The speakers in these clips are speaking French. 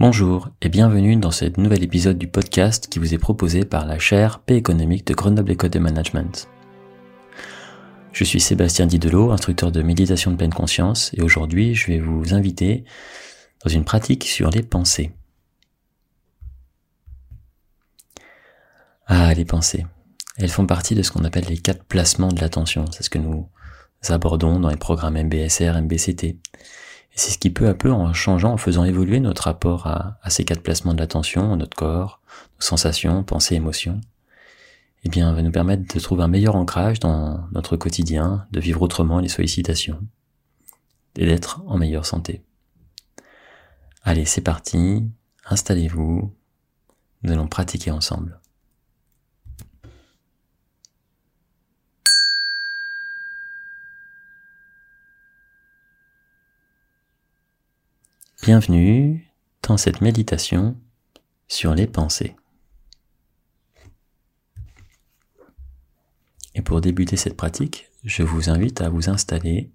Bonjour et bienvenue dans ce nouvel épisode du podcast qui vous est proposé par la chaire P économique de Grenoble École de Management. Je suis Sébastien Didelot, instructeur de méditation de pleine conscience et aujourd'hui je vais vous inviter dans une pratique sur les pensées. Ah, les pensées. Elles font partie de ce qu'on appelle les quatre placements de l'attention. C'est ce que nous abordons dans les programmes MBSR, MBCT. Et c'est ce qui peu à peu, en changeant, en faisant évoluer notre rapport à, ces quatre placements de l'attention, notre corps, nos sensations, pensées, émotions, eh bien, va nous permettre de trouver un meilleur ancrage dans notre quotidien, de vivre autrement les sollicitations, et d'être en meilleure santé. Allez, c'est parti, installez-vous, nous allons pratiquer ensemble. Bienvenue dans cette méditation sur les pensées. Et pour débuter cette pratique, je vous invite à vous installer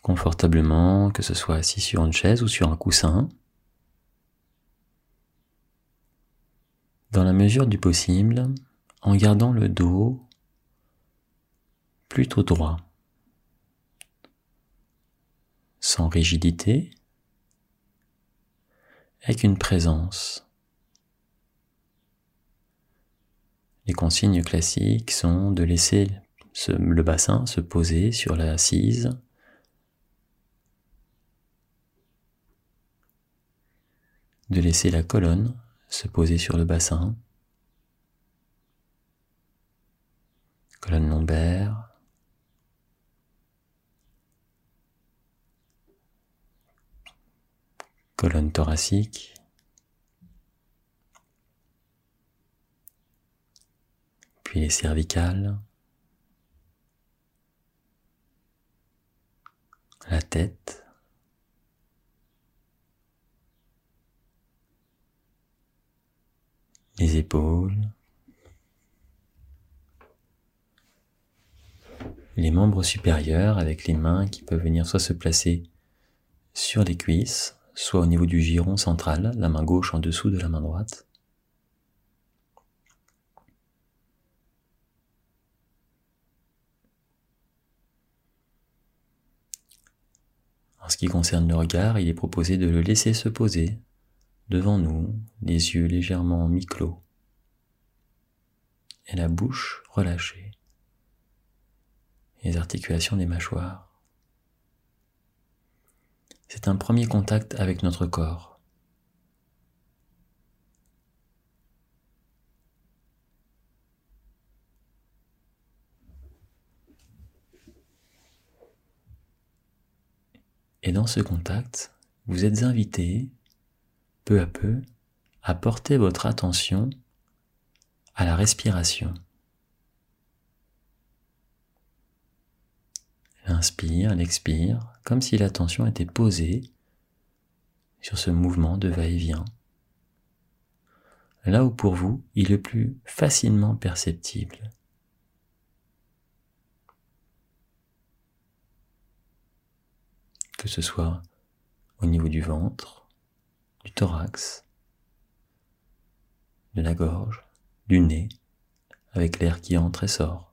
confortablement, que ce soit assis sur une chaise ou sur un coussin, dans la mesure du possible, en gardant le dos plutôt droit, sans rigidité, avec une présence. Les consignes classiques sont de laisser le bassin se poser sur la assise, de laisser la colonne se poser sur le bassin, colonne lombaire, colonne thoracique, puis les cervicales, la tête, les épaules, les membres supérieurs avec les mains qui peuvent venir soit se placer sur les cuisses, soit au niveau du giron central, la main gauche en dessous de la main droite. En ce qui concerne le regard, il est proposé de le laisser se poser devant nous, les yeux légèrement mi-clos et la bouche relâchée, les articulations des mâchoires. C'est un premier contact avec notre corps. Et dans ce contact, vous êtes invité, peu à peu, à porter votre attention à la respiration. L'inspire, l'expire, comme si l'attention était posée sur ce mouvement de va-et-vient. Là où pour vous, il est plus facilement perceptible. Que ce soit au niveau du ventre, du thorax, de la gorge, du nez, avec l'air qui entre et sort.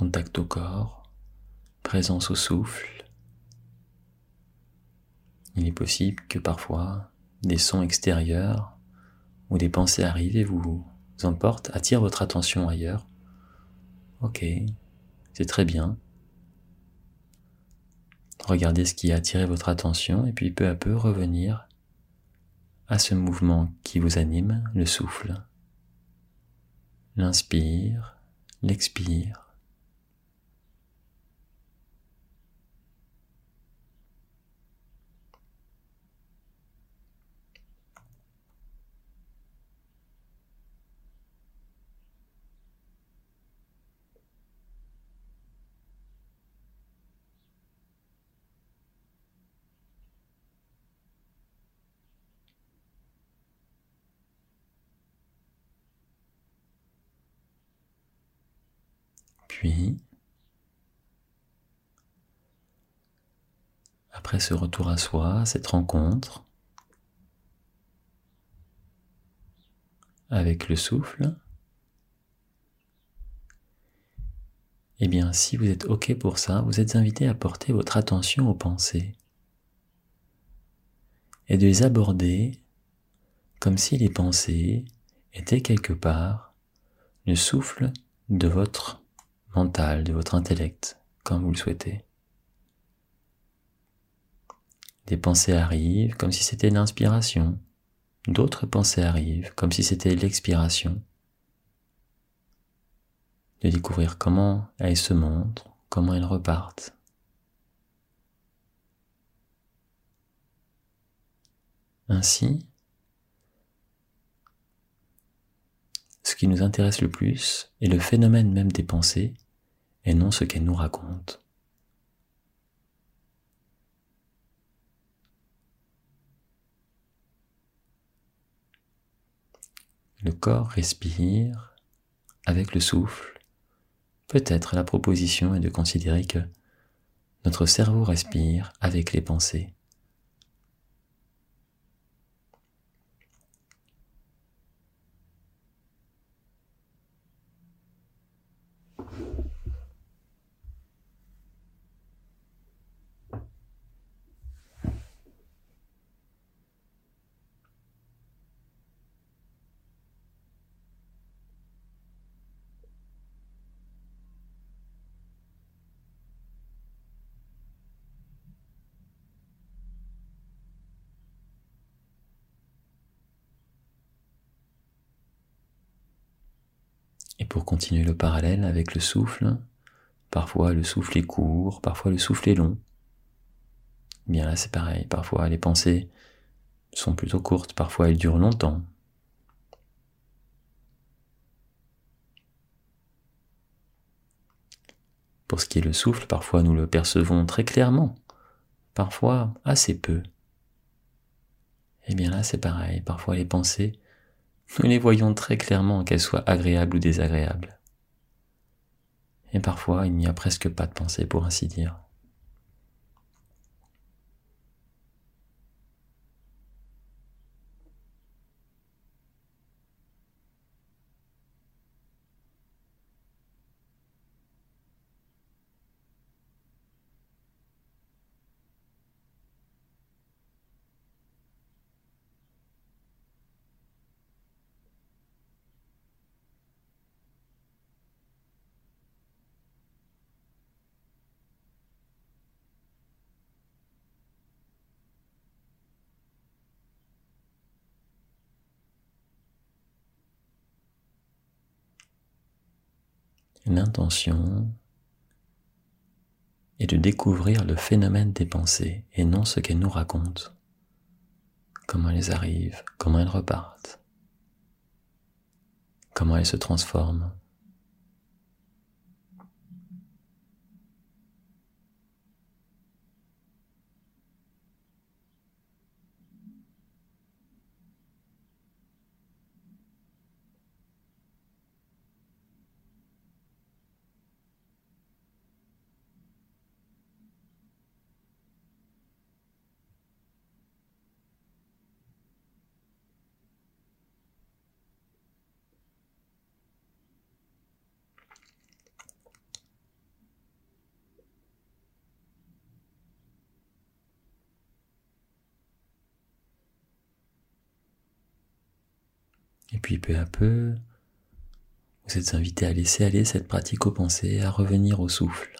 Contact au corps, présence au souffle. Il est possible que parfois des sons extérieurs ou des pensées arrivent et vous emportent, attirent votre attention ailleurs. Ok, c'est très bien. Regardez ce qui a attiré votre attention et puis peu à peu revenir à ce mouvement qui vous anime, le souffle. L'inspire, l'expire. Puis, après ce retour à soi, cette rencontre avec le souffle, eh bien, si vous êtes OK pour ça, vous êtes invité à porter votre attention aux pensées et de les aborder comme si les pensées étaient quelque part le souffle de votre mental, de votre intellect, comme vous le souhaitez. Des pensées arrivent comme si c'était l'inspiration, d'autres pensées arrivent comme si c'était l'expiration. De découvrir comment elles se montrent, comment elles repartent. Ainsi, ce qui nous intéresse le plus est le phénomène même des pensées et non ce qu'elles nous racontent. Le corps respire avec le souffle. Peut-être la proposition est de considérer que notre cerveau respire avec les pensées. Pour continuer le parallèle avec le souffle, parfois le souffle est court, parfois le souffle est long. Bien là c'est pareil, parfois les pensées sont plutôt courtes, parfois elles durent longtemps. Pour ce qui est le souffle, parfois nous le percevons très clairement, parfois assez peu. Et bien là c'est pareil, parfois les pensées nous les voyons très clairement, qu'elles soient agréables ou désagréables. Et parfois, il n'y a presque pas de pensée, pour ainsi dire. L'intention est de découvrir le phénomène des pensées et non ce qu'elles nous racontent, comment elles arrivent, comment elles repartent, comment elles se transforment. Et puis peu à peu, vous êtes invité à laisser aller cette pratique aux pensées, à revenir au souffle.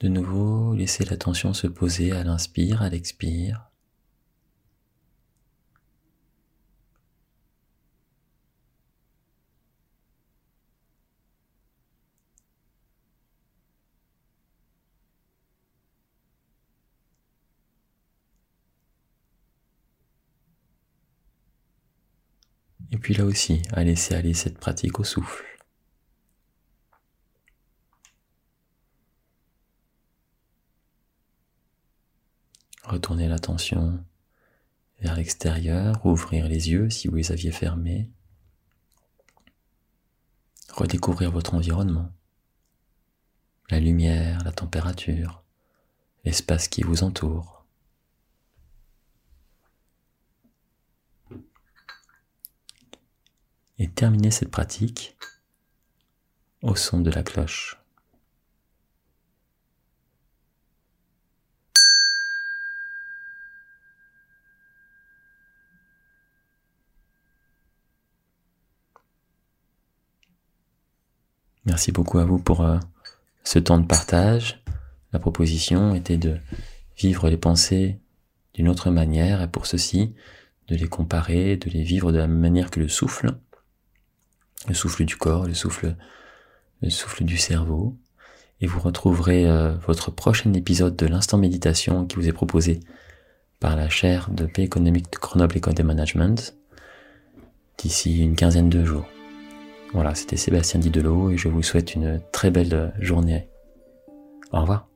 De nouveau, laissez l'attention se poser à l'inspire, à l'expire. Et puis là aussi, à laisser aller cette pratique au souffle. Retournez l'attention vers l'extérieur, ouvrir les yeux si vous les aviez fermés, redécouvrir votre environnement, la lumière, la température, l'espace qui vous entoure. Et terminer cette pratique au son de la cloche. Merci beaucoup à vous pour euh, ce temps de partage. La proposition était de vivre les pensées d'une autre manière et pour ceci de les comparer, de les vivre de la même manière que le souffle, le souffle du corps, le souffle, le souffle du cerveau. Et vous retrouverez euh, votre prochain épisode de l'instant méditation qui vous est proposé par la chaire de paix économique de Grenoble École de Management d'ici une quinzaine de jours. Voilà, c'était Sébastien Didelot et je vous souhaite une très belle journée. Au revoir.